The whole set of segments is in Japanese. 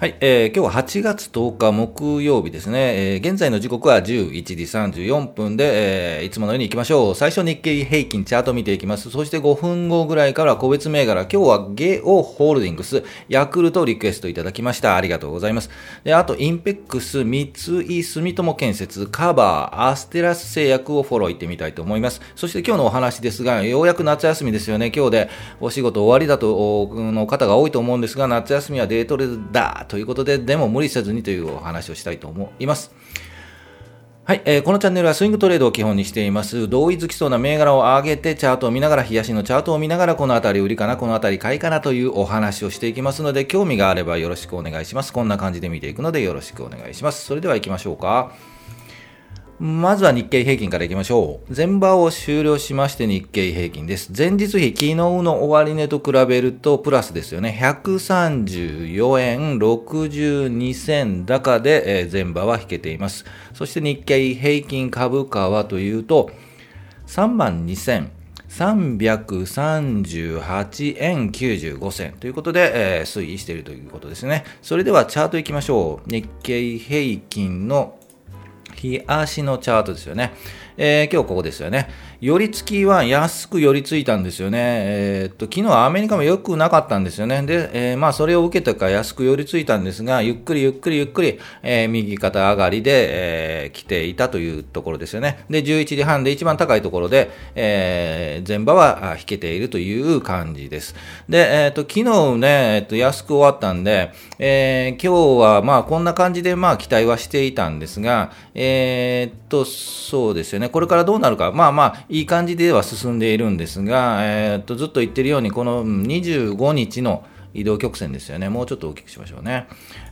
はい、えー、今日は8月10日木曜日ですね、えー、現在の時刻は11時34分で、えー、いつものように行きましょう。最初日経平均チャート見ていきます。そして5分後ぐらいから個別銘柄、今日はゲオホールディングス、ヤクルトリクエストいただきました。ありがとうございます。で、あと、インペックス、三井住友建設、カバー、アステラス製薬をフォロー行ってみたいと思います。そして今日のお話ですが、ようやく夏休みですよね。今日でお仕事終わりだと、の方が多いと思うんですが、夏休みはデートレだということで、でも無理せずにというお話をしたいと思います。はい、えー、このチャンネルはスイングトレードを基本にしています。同意づきそうな銘柄を上げて、チャートを見ながら、冷やしのチャートを見ながら、この辺り売りかな、この辺り買いかなというお話をしていきますので、興味があればよろしくお願いします。こんな感じで見ていくのでよろしくお願いします。それでは行きましょうか。まずは日経平均からいきましょう。前場を終了しまして日経平均です。前日比、昨日の終値と比べるとプラスですよね。134円62銭高で、前場は引けています。そして日経平均株価はというと、3万2000 338円95銭ということで、えー、推移しているということですね。それではチャートいきましょう。日経平均の日足のチャートですよね。えー、今日ここですよね。寄り付きは安く寄り付いたんですよね。えー、っと、昨日はアメリカも良くなかったんですよね。で、えー、まあ、それを受けてから安く寄り付いたんですが、ゆっくりゆっくりゆっくり、えー、右肩上がりで、えー、来ていたというところですよね。で、11時半で一番高いところで、えー、前場は引けているという感じです。で、えー、っと、昨日ね、えー、っと、安く終わったんで、えー、今日はまあ、こんな感じでまあ、期待はしていたんですが、えー、っと、そうですよね。これからどうなるか。まあまあ、いい感じでは進んでいるんですが、えー、っとずっと言ってるように、この25日の移動曲線ですよね。もうちょっと大きくしましょうね。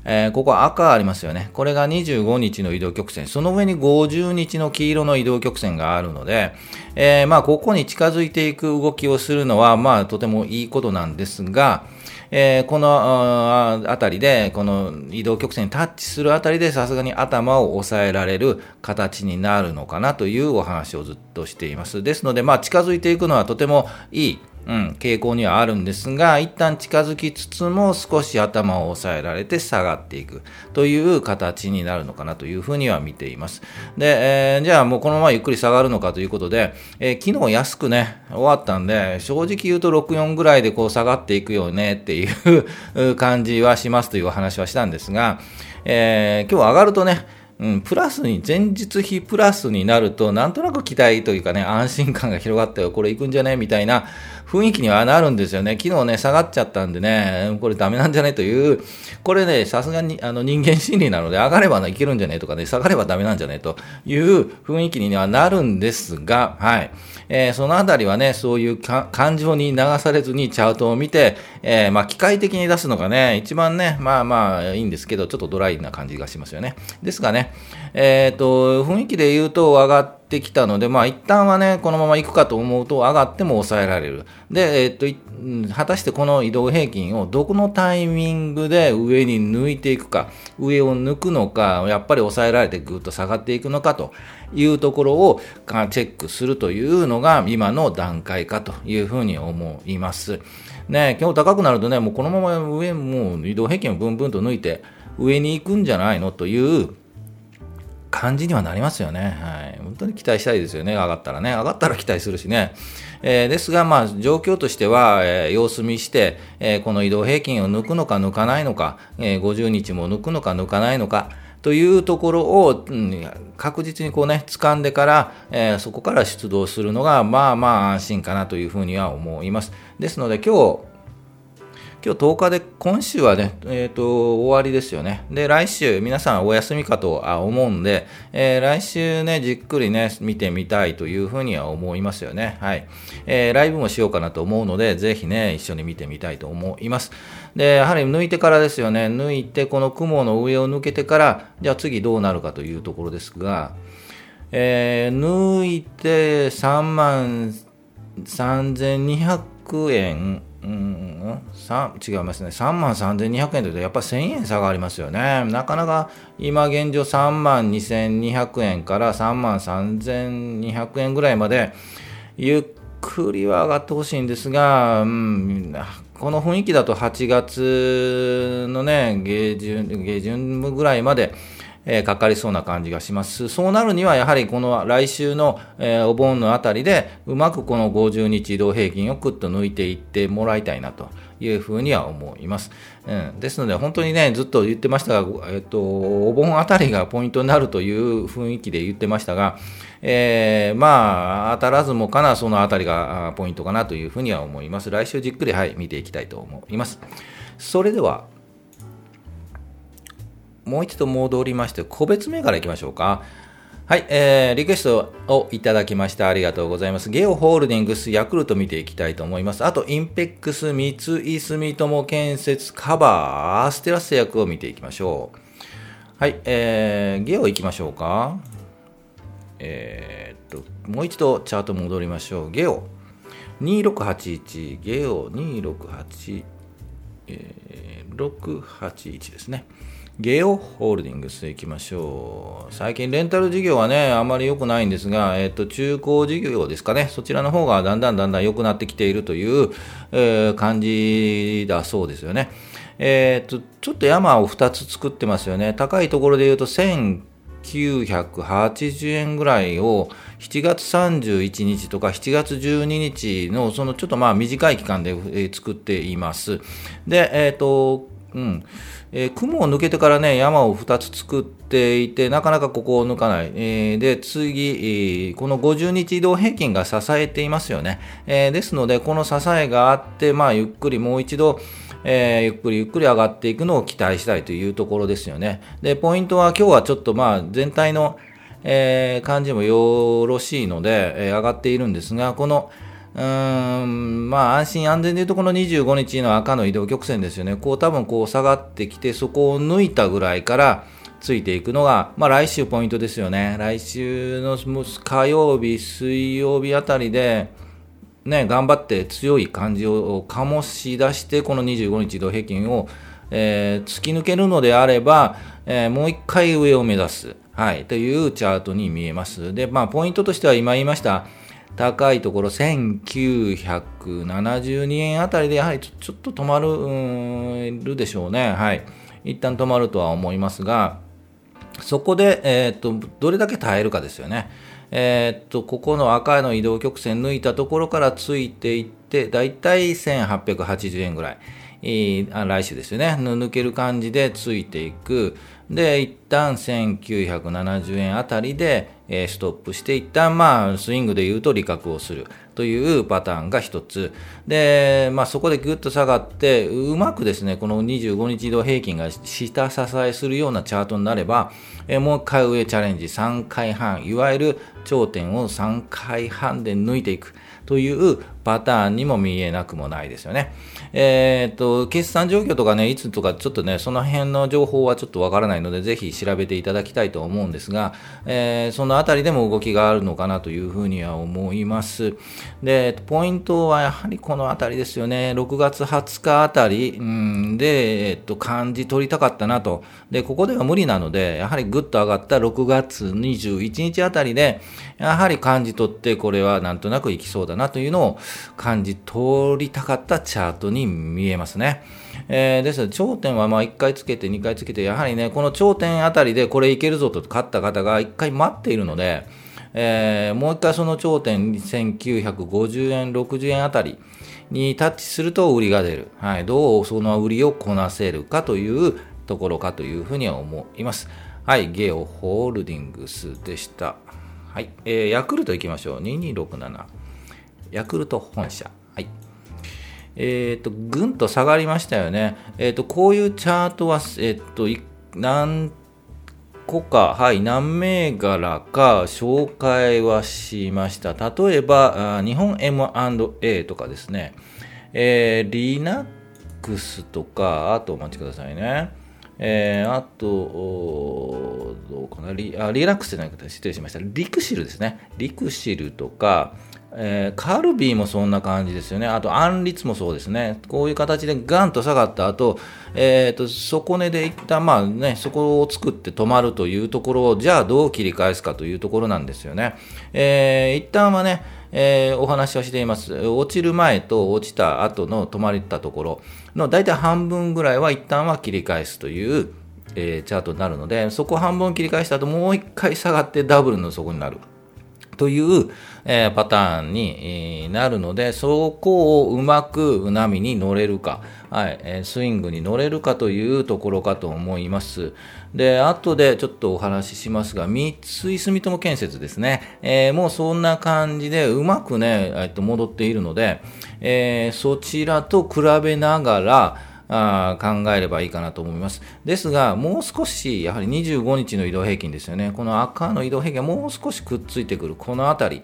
えー、ここ赤ありますよね。これが25日の移動曲線。その上に50日の黄色の移動曲線があるので、えー、まあ、ここに近づいていく動きをするのは、まあ、とてもいいことなんですが、えー、このあたりで、この移動曲線にタッチするあたりで、さすがに頭を抑えられる形になるのかなというお話をずっとしています。ですので、まあ、近づいていくのはとてもいいうん、傾向にはあるんですが、一旦近づきつつも少し頭を抑えられて下がっていくという形になるのかなというふうには見ています。で、えー、じゃあもうこのままゆっくり下がるのかということで、えー、昨日安くね、終わったんで、正直言うと64ぐらいでこう下がっていくよねっていう 感じはしますというお話はしたんですが、えー、今日上がるとね、うん、プラスに、前日比プラスになると、なんとなく期待というかね、安心感が広がったよ、これ行くんじゃねみたいな雰囲気にはなるんですよね。昨日ね、下がっちゃったんでね、これダメなんじゃねという、これね、さすがにあの人間心理なので、上がれば、いけるんじゃねとかね、下がればダメなんじゃねという雰囲気にはなるんですが、はい。えー、そのあたりはね、そういう感情に流されずにチャートを見て、えー、まあ、機械的に出すのがね、一番ね、まあまあいいんですけど、ちょっとドライな感じがしますよね。ですがね、えっ、ー、と、雰囲気で言うと上がってきたので、まあ一旦はね、このまま行くかと思うと上がっても抑えられる。で、えっ、と、果たしてこの移動平均をどこのタイミングで上に抜いていくか、上を抜くのか、やっぱり抑えられてぐっと下がっていくのかというところをチェックするというのが今の段階かというふうに思います。ね、今日高くなるとね、もうこのまま上、もう移動平均をブンブンと抜いて上に行くんじゃないのという感じにはなりますよね。はい。本当に期待したいですよね。上がったらね。上がったら期待するしね。えー、ですが、まあ、状況としては、えー、様子見して、えー、この移動平均を抜くのか抜かないのか、え50日も抜くのか抜かないのか、というところを、うん、確実にこうね、掴んでから、えそこから出動するのが、まあまあ安心かなというふうには思います。ですので、今日、今日10日で、今週はね、えっ、ー、と、終わりですよね。で、来週、皆さんお休みかと思うんで、えー、来週ね、じっくりね、見てみたいというふうには思いますよね。はい。えー、ライブもしようかなと思うので、ぜひね、一緒に見てみたいと思います。で、やはり抜いてからですよね。抜いて、この雲の上を抜けてから、じゃあ次どうなるかというところですが、えー、抜いて3万3200円、うん、違いますね。3万3200円というと、やっぱり1000円差がありますよね。なかなか今現状3万2200円から3万3200円ぐらいまで、ゆっくりは上がってほしいんですが、うん、この雰囲気だと8月のね、下旬、下旬ぐらいまで、え、かかりそうな感じがします。そうなるには、やはりこの来週の、え、お盆のあたりで、うまくこの50日移動平均をくっと抜いていってもらいたいなというふうには思います。うん、ですので、本当にね、ずっと言ってましたが、えっと、お盆あたりがポイントになるという雰囲気で言ってましたが、えー、まあ、当たらずもかな、そのあたりがポイントかなというふうには思います。来週じっくり、はい、見ていきたいと思います。それでは、もう一度戻りまして、個別銘柄いきましょうか。はい、えー、リクエストをいただきました。ありがとうございます。ゲオホールディングス、ヤクルト見ていきたいと思います。あと、インペックス、三井住友建設、カバー、ステラス製薬を見ていきましょう。はい、えー、ゲオ行きましょうか。えー、っと、もう一度チャート戻りましょう。ゲオ、2681、ゲオ268、えー、681ですね。ゲオホールディングス行きましょう。最近レンタル事業はね、あまり良くないんですが、えっ、と、中古事業ですかね、そちらの方がだんだんだんだん良くなってきているという、えー、感じだそうですよね。えっ、と、ちょっと山を2つ作ってますよね。高いところで言うと1980円ぐらいを7月31日とか7月12日のそのちょっとまあ短い期間で作っています。で、えっ、と、うん。えー、雲を抜けてからね、山を2つ作っていて、なかなかここを抜かない。えー、で、次、えー、この50日移動平均が支えていますよね。えですので、この支えがあって、まあ、ゆっくりもう一度、えゆっくりゆっくり上がっていくのを期待したいというところですよね。で、ポイントは今日はちょっとまあ、全体の、え感じもよろしいので、え上がっているんですが、この、うーん、まあ安心安全でいうとこの25日の赤の移動曲線ですよね。こう多分こう下がってきて、そこを抜いたぐらいからついていくのが、まあ来週ポイントですよね。来週の火曜日、水曜日あたりで、ね、頑張って強い感じを醸し出して、この25日移動平均を、えー、突き抜けるのであれば、えー、もう一回上を目指す。はい、というチャートに見えます。で、まあ、ポイントとしては今言いました、高いところ1972円あたりでやはりちょっと止まるるでしょうね。はい。一旦止まるとは思いますが、そこで、えー、っと、どれだけ耐えるかですよね。えー、っと、ここの赤の移動曲線抜いたところからついていって、だいたい1880円ぐらい。あ来週ですよね。抜ける感じでついていく。で、一旦1970円あたりで、えー、ストップして、一旦まあ、スイングで言うと利確をするというパターンが一つ。で、まあ、そこでぐっと下がって、うまくですね、この25日移動平均が下支えするようなチャートになれば、えー、もう一回上チャレンジ3回半、いわゆる頂点を3回半で抜いていく。というパターンにも見えなくもないですよね。えー、っと、決算状況とかね、いつとかちょっとね、その辺の情報はちょっとわからないので、ぜひ調べていただきたいと思うんですが、えー、そのあたりでも動きがあるのかなというふうには思います。で、ポイントはやはりこのあたりですよね。6月20日あたり、うん、で、えっと、感じ取りたかったなと。で、ここでは無理なので、やはりぐっと上がった6月21日あたりで、やはり感じ取って、これはなんとなくいきそうだなというのを感じ取りたかったチャートに見えますね。えー、ですので、頂点はまあ1回つけて、2回つけて、やはりね、この頂点あたりでこれいけるぞと勝った方が1回待っているので、えー、もう1回その頂点1950円、60円あたりにタッチすると売りが出る。はい、どうその売りをこなせるかというところかというふうには思います。はい、ゲオホールディングスでした。はい、えー、ヤクルトいきましょう。2267。ヤクルト本社。はい。えっ、ー、と、ぐんと下がりましたよね。えっ、ー、と、こういうチャートは、えっ、ー、と、何個か、はい、何銘柄か紹介はしました。例えば、日本 M&A とかですね、えー、リナックスとか、あとお待ちくださいね。えー、あと、どうかなリあ、リラックスじゃないか失礼しました。リクシルですね。リクシルとか、えー、カルビーもそんな感じですよね。あと、アンリツもそうですね。こういう形でガンと下がった後、えっ、ー、と、底根で一旦、まあね、そこを作って止まるというところを、じゃあどう切り返すかというところなんですよね。えー、一旦はね、えー、お話はしています。落ちる前と落ちた後の止まったところの大体半分ぐらいは一旦は切り返すという、えー、チャートになるので、そこ半分切り返した後もう一回下がってダブルの底になる。という、えー、パターンに、なるので、そこをうまく波に乗れるか、はい、えー、スイングに乗れるかというところかと思います。で、後でちょっとお話ししますが、三井住友建設ですね、えー、もうそんな感じでうまくね、えっと戻っているので、えー、そちらと比べながら、考えればいいかなと思います。ですが、もう少し、やはり25日の移動平均ですよね。この赤の移動平均がもう少しくっついてくる、このあたり。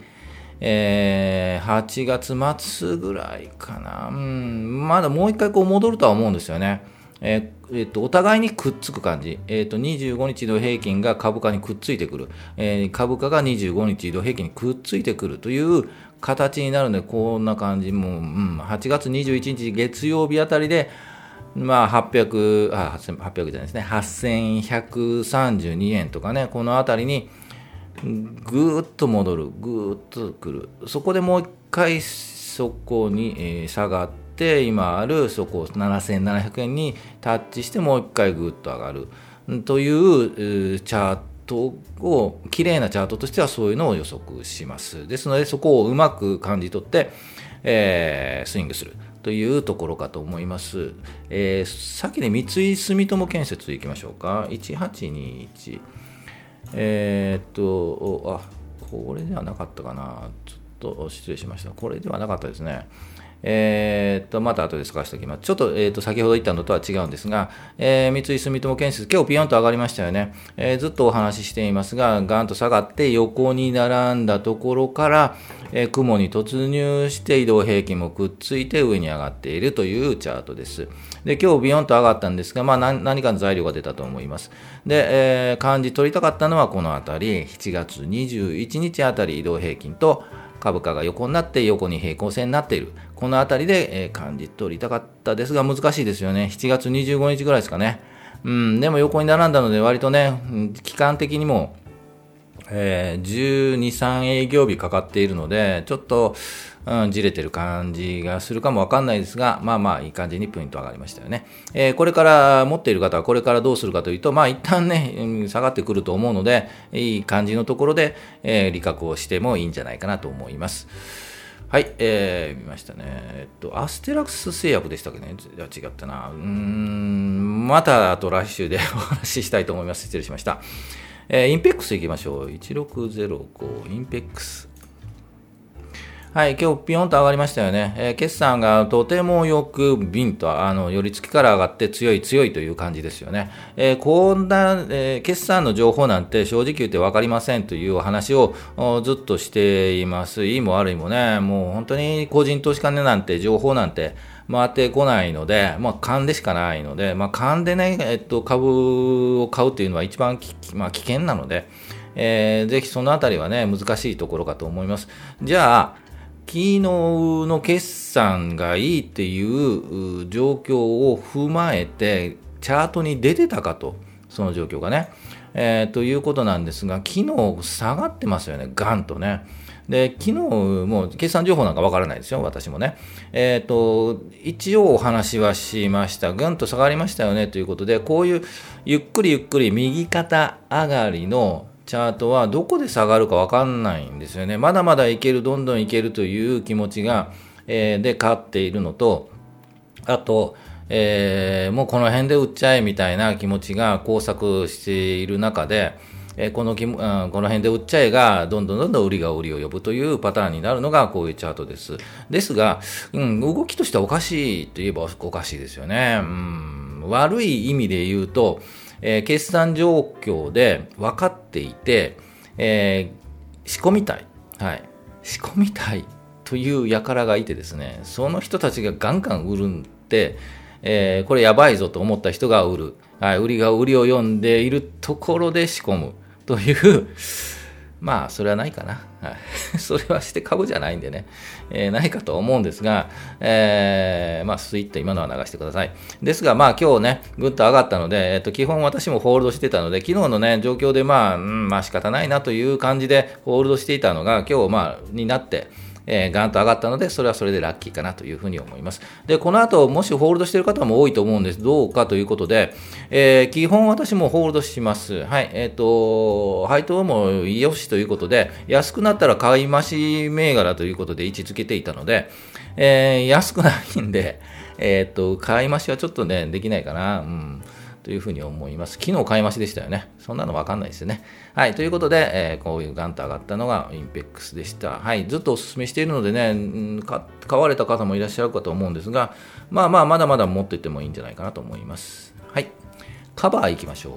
えー、8月末ぐらいかな。うん、まだもう一回こう戻るとは思うんですよね。えーえー、とお互いにくっつく感じ、えー、と25日移動平均が株価にくっついてくる、えー、株価が25日移動平均にくっついてくるという形になるので、こんな感じ、もう、うん、8月21日月曜日あたりで、まあ、800、あ、800じゃないですね、8132円とかね、このあたりにぐーっと戻る、ぐーっとくる。そこでもう一回そこに、下がって、今あるそこ7700円にタッチしてもう一回ぐーっと上がる。というチャートを、綺麗なチャートとしてはそういうのを予測します。ですので、そこをうまく感じ取って、えー、スイングする。というところかと思います。えー、先で三井住友建設いきましょうか。1821。えー、っと、あ、これではなかったかな。ちょっと失礼しました。これではなかったですね。えー、っと、また後で探しておきます。ちょっと、えー、っと、先ほど言ったのとは違うんですが、えー、三井住友建設、今日ピヨンと上がりましたよね。えー、ずっとお話ししていますが、ガンと下がって横に並んだところから、えー、雲に突入して移動平均もくっついて上に上がっているというチャートです。で、今日ビヨンと上がったんですが、まあ何何かの材料が出たと思います。で、えー、漢字取りたかったのはこのあたり、7月21日あたり移動平均と、株価が横になって横に平行線になっている。このあたりで、えー、感じ取りたかったですが難しいですよね。7月25日ぐらいですかね。うん、でも横に並んだので割とね、期間的にも、えー、12、3営業日かかっているので、ちょっと、うん、じれてる感じがするかもわかんないですが、まあまあいい感じにポイント上がりましたよね。えー、これから持っている方はこれからどうするかというと、まあ一旦ね、下がってくると思うので、いい感じのところで、えー、利確をしてもいいんじゃないかなと思います。はい、えー、見ましたね。えっと、アステラクス製薬でしたっけね？違ったな。うーん、またあと来週でお話ししたいと思います。失礼しました。えー、インペックスいきましょう。1605、インペックス。はい、今日ピヨンと上がりましたよね。えー、決算がとてもよくビンと、あの、寄り付きから上がって強い強いという感じですよね。えー、こんな、えー、決算の情報なんて正直言って分かりませんというお話をずっとしています。いいも悪いもね、もう本当に個人投資家なんて情報なんて回ってこないので、まあ、勘でしかないので、まあ、勘でね、えっと、株を買うっていうのは一番まあ、危険なので、えー、ぜひそのあたりはね、難しいところかと思います。じゃあ、昨日の決算がいいっていう状況を踏まえて、チャートに出てたかと、その状況がね。えー、ということなんですが、昨日下がってますよね、ガンとね。で、昨日も決算情報なんかわからないですよ、私もね。えっ、ー、と、一応お話はしました。ぐんと下がりましたよねということで、こういうゆっくりゆっくり右肩上がりのチャートはどこで下がるかわかんないんですよね。まだまだいける、どんどんいけるという気持ちが、えー、で勝っているのと、あと、えー、もうこの辺で売っちゃえみたいな気持ちが交錯している中で、えー、この、うん、この辺で売っちゃえが、どんどんどんどん売りが売りを呼ぶというパターンになるのがこういうチャートです。ですが、うん、動きとしてはおかしいといえばおかしいですよね。うん、悪い意味で言うと、えー、決算状況で分かっていて、えー、仕込みたい。はい。仕込みたいという輩がいてですね、その人たちがガンガン売るんで、えー、これやばいぞと思った人が売る。はい。売りが売りを読んでいるところで仕込むというまあ、それはないかな。はい、それはして株じゃないんでね、えー、ないかと思うんですが、えー、まあ、スイッと今のは流してください。ですが、まあ、今日ね、ぐっと上がったので、えっ、と、基本私もホールドしてたので、昨日のね、状況で、まあ、うん、まあ、仕方ないなという感じでホールドしていたのが、今日、まあ、になって、えー、ガンと上がったので、それはそれでラッキーかなというふうに思います。で、この後、もしホールドしている方も多いと思うんです。どうかということで、えー、基本私もホールドします。はい。えっ、ー、と、配当もよしということで、安くなったら買い増し銘柄ということで位置づけていたので、えー、安くないんで、えっ、と、買い増しはちょっとね、できないかな。うん。というふうに思います。昨日買い増しでしたよね。そんなのわかんないですよね。はい。ということで、えー、こういうガンと上がったのがインペックスでした。はい。ずっとお勧めしているのでね、買われた方もいらっしゃるかと思うんですが、まあまあ、まだまだ持っててもいいんじゃないかなと思います。はい。カバー行きましょう。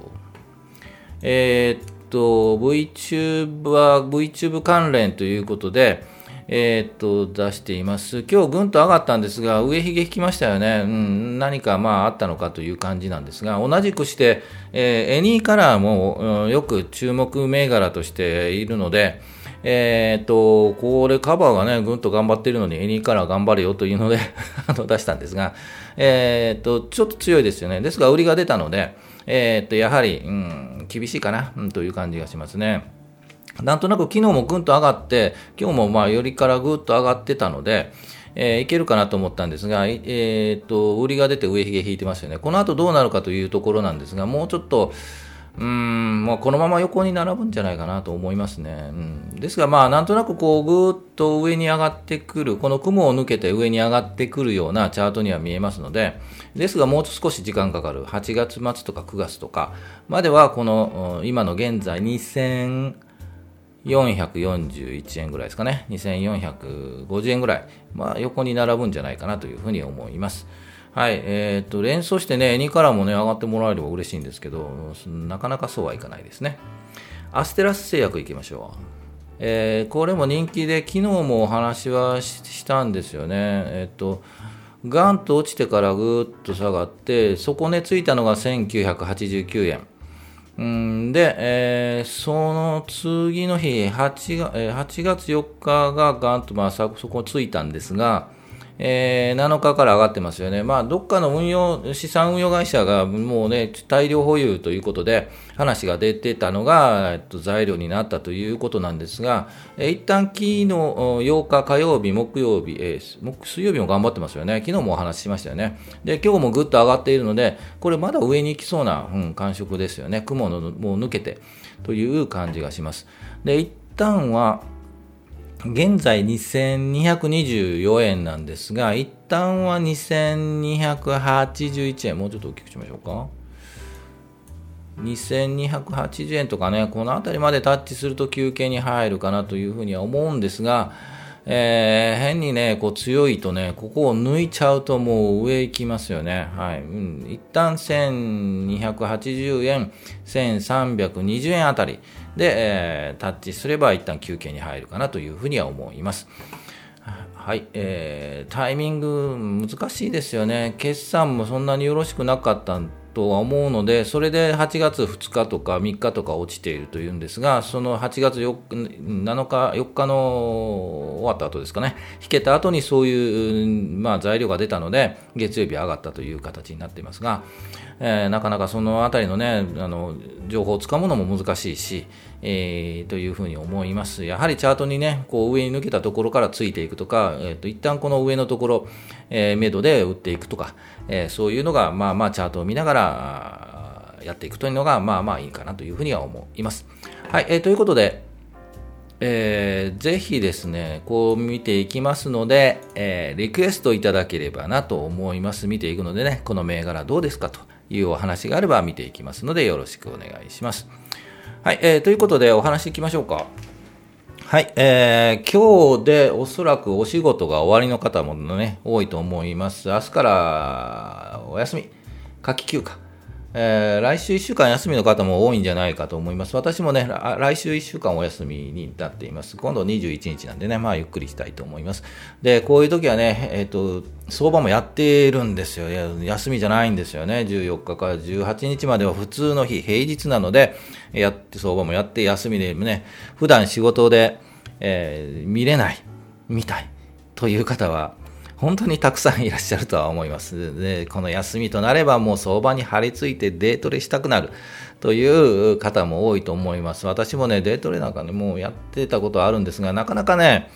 えー、っと、VTube は VTube 関連ということで、えー、っと、出しています。今日ぐんと上がったんですが、上髭引きましたよね。うん、何かまああったのかという感じなんですが、同じくして、えー、エニーカラーも、うん、よく注目銘柄としているので、えー、っと、これカバーがね、ぐんと頑張ってるのに、エニーカラー頑張れよというので あの出したんですが、えー、っと、ちょっと強いですよね。ですが、売りが出たので、え、っと、やはり、うん、厳しいかな、うん、という感じがしますね。なんとなく昨日もぐんと上がって、今日もまあよりからぐっと上がってたので、えー、いけるかなと思ったんですが、えー、っと、売りが出て上髭引いてますよね。この後どうなるかというところなんですが、もうちょっと、うん、まあ、このまま横に並ぶんじゃないかなと思いますね。うん、ですが、まあ、なんとなくこう、ぐーっと上に上がってくる、この雲を抜けて上に上がってくるようなチャートには見えますので、ですが、もう少し時間かかる。8月末とか9月とかまでは、この、今の現在2000、441円ぐらいですかね。2450円ぐらい。まあ、横に並ぶんじゃないかなというふうに思います。はい。えっ、ー、と、連想してね、2からもね、上がってもらえれば嬉しいんですけど、なかなかそうはいかないですね。アステラス製薬いきましょう。えー、これも人気で、昨日もお話はしたんですよね。えっ、ー、と、ガンと落ちてからぐーっと下がって、底根ついたのが1989円。うんで、えー、その次の日8が、えー、8月4日がガンと、まあ、そこついたんですが、えー、7日から上がってますよね。まあ、どっかの運用、資産運用会社がもうね、大量保有ということで、話が出てたのが、えっと、材料になったということなんですが、えー、一旦昨日8日火曜日、木曜日、えー、水曜日も頑張ってますよね。昨日もお話ししましたよね。で、今日もぐっと上がっているので、これまだ上に行きそうな、うん、感触ですよね。雲のもう抜けてという感じがします。で、一旦は、現在2224円なんですが、一旦は2281円、もうちょっと大きくしましょうか。2280円とかね、この辺りまでタッチすると休憩に入るかなというふうには思うんですが、えー、変にね、こう強いとね、ここを抜いちゃうともう上行きますよね。はい。うん、一旦1280円、1320円あたりで、えー、タッチすれば一旦休憩に入るかなというふうには思います。はい、えー、タイミング難しいですよね。決算もそんなによろしくなかったとは思うので、それで8月2日とか3日とか落ちているというんですが、その8月4日7日、4日の終わった後ですかね、引けた後にそういう、まあ、材料が出たので、月曜日上がったという形になっていますが、えー、なかなかそのあたりのね、あの情報をつかむのも難しいし、えー、というふうに思います。やはりチャートにね、こう上に抜けたところからついていくとか、えーと、一旦この上のところ、えー、目処で打っていくとか、えー、そういうのが、まあまあチャートを見ながらやっていくというのが、まあまあいいかなというふうには思います。はい、えー、ということで、えー、ぜひですね、こう見ていきますので、えー、リクエストいただければなと思います。見ていくのでね、この銘柄どうですかというお話があれば見ていきますので、よろしくお願いします。はい、えー、ということでお話しいきましょうか。はい、えー、今日でおそらくお仕事が終わりの方もね、多いと思います。明日からお休み、夏季休暇。えー、来週1週間休みの方も多いんじゃないかと思います。私もね、来週1週間お休みになっています。今度21日なんでね、まあゆっくりしたいと思います。で、こういう時はね、えっ、ー、と、相場もやってるんですよ。休みじゃないんですよね。14日から18日までは普通の日、平日なので、やって、相場もやって、休みでね、普段仕事で、えー、見れない、見たいという方は、本当にたくさんいらっしゃるとは思います。で、この休みとなればもう相場に張り付いてデートレしたくなるという方も多いと思います。私もね、デートレなんかね、もうやってたことはあるんですが、なかなかね、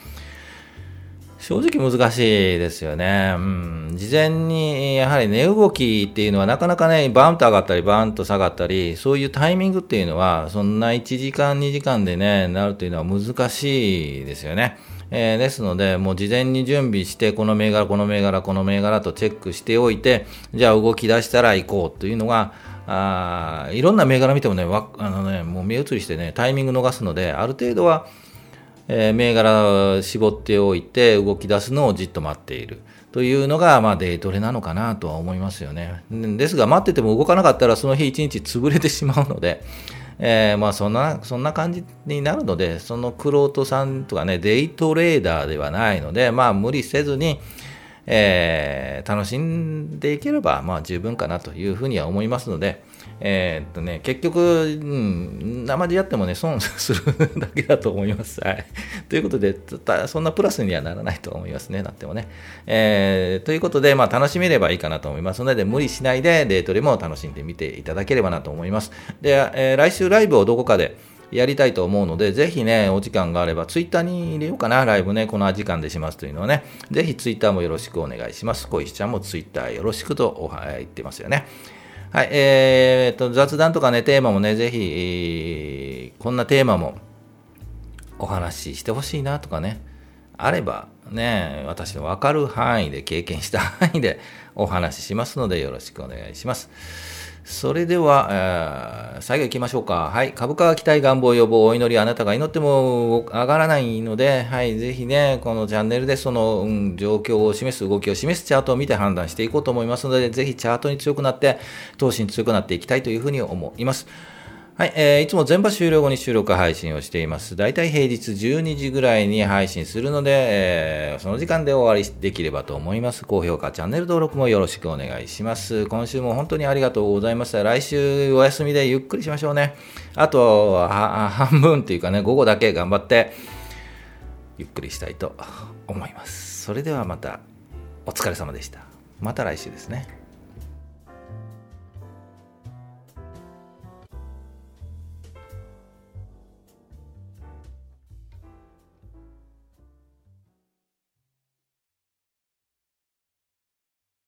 正直難しいですよね。うん。事前に、やはり値動きっていうのはなかなかね、バンと上がったり、バンと下がったり、そういうタイミングっていうのは、そんな1時間、2時間でね、なるというのは難しいですよね。えー、ですので、もう事前に準備して、この銘柄、この銘柄、この銘柄とチェックしておいて、じゃあ動き出したら行こうというのが、あいろんな銘柄見てもね、わあのね、もう目移りしてね、タイミング逃すので、ある程度は、えー、銘柄絞っておいて動き出すのをじっと待っているというのが、まあ、デイトレなのかなとは思いますよね。ですが、待ってても動かなかったら、その日一日潰れてしまうので、えー、まあそんな、そんな感じになるので、そのクロートさんとかね、デイトレーダーではないので、まあ無理せずに、えー、楽しんでいければ、まあ十分かなというふうには思いますので、えー、っとね、結局、うん、生でやってもね、損するだけだと思います。はい。ということで、そんなプラスにはならないと思いますね、なってもね。えー、ということで、まあ、楽しめればいいかなと思いますので、無理しないで、デートでも楽しんでみていただければなと思います。で、えー、来週ライブをどこかで、やりたいと思うので、ぜひね、お時間があれば、ツイッターに入れようかな、ライブね、この時間でしますというのはね、ぜひツイッターもよろしくお願いします。小石ちゃんもツイッターよろしくとおは言ってますよね。はい、えー、と、雑談とかね、テーマもね、ぜひ、こんなテーマもお話ししてほしいなとかね、あれば、ね、私のわかる範囲で、経験した範囲でお話ししますので、よろしくお願いします。それでは、えー、最後行きましょうか。はい。株価期待願望予防お祈りあなたが祈っても上がらないので、はい。ぜひね、このチャンネルでその、うん、状況を示す、動きを示すチャートを見て判断していこうと思いますので、ぜひチャートに強くなって、投資に強くなっていきたいというふうに思います。はい、えー、いつも全場終了後に収録配信をしています。だいたい平日12時ぐらいに配信するので、えー、その時間で終わりできればと思います。高評価、チャンネル登録もよろしくお願いします。今週も本当にありがとうございました。来週お休みでゆっくりしましょうね。あとは、半分っていうかね、午後だけ頑張って、ゆっくりしたいと思います。それではまた、お疲れ様でした。また来週ですね。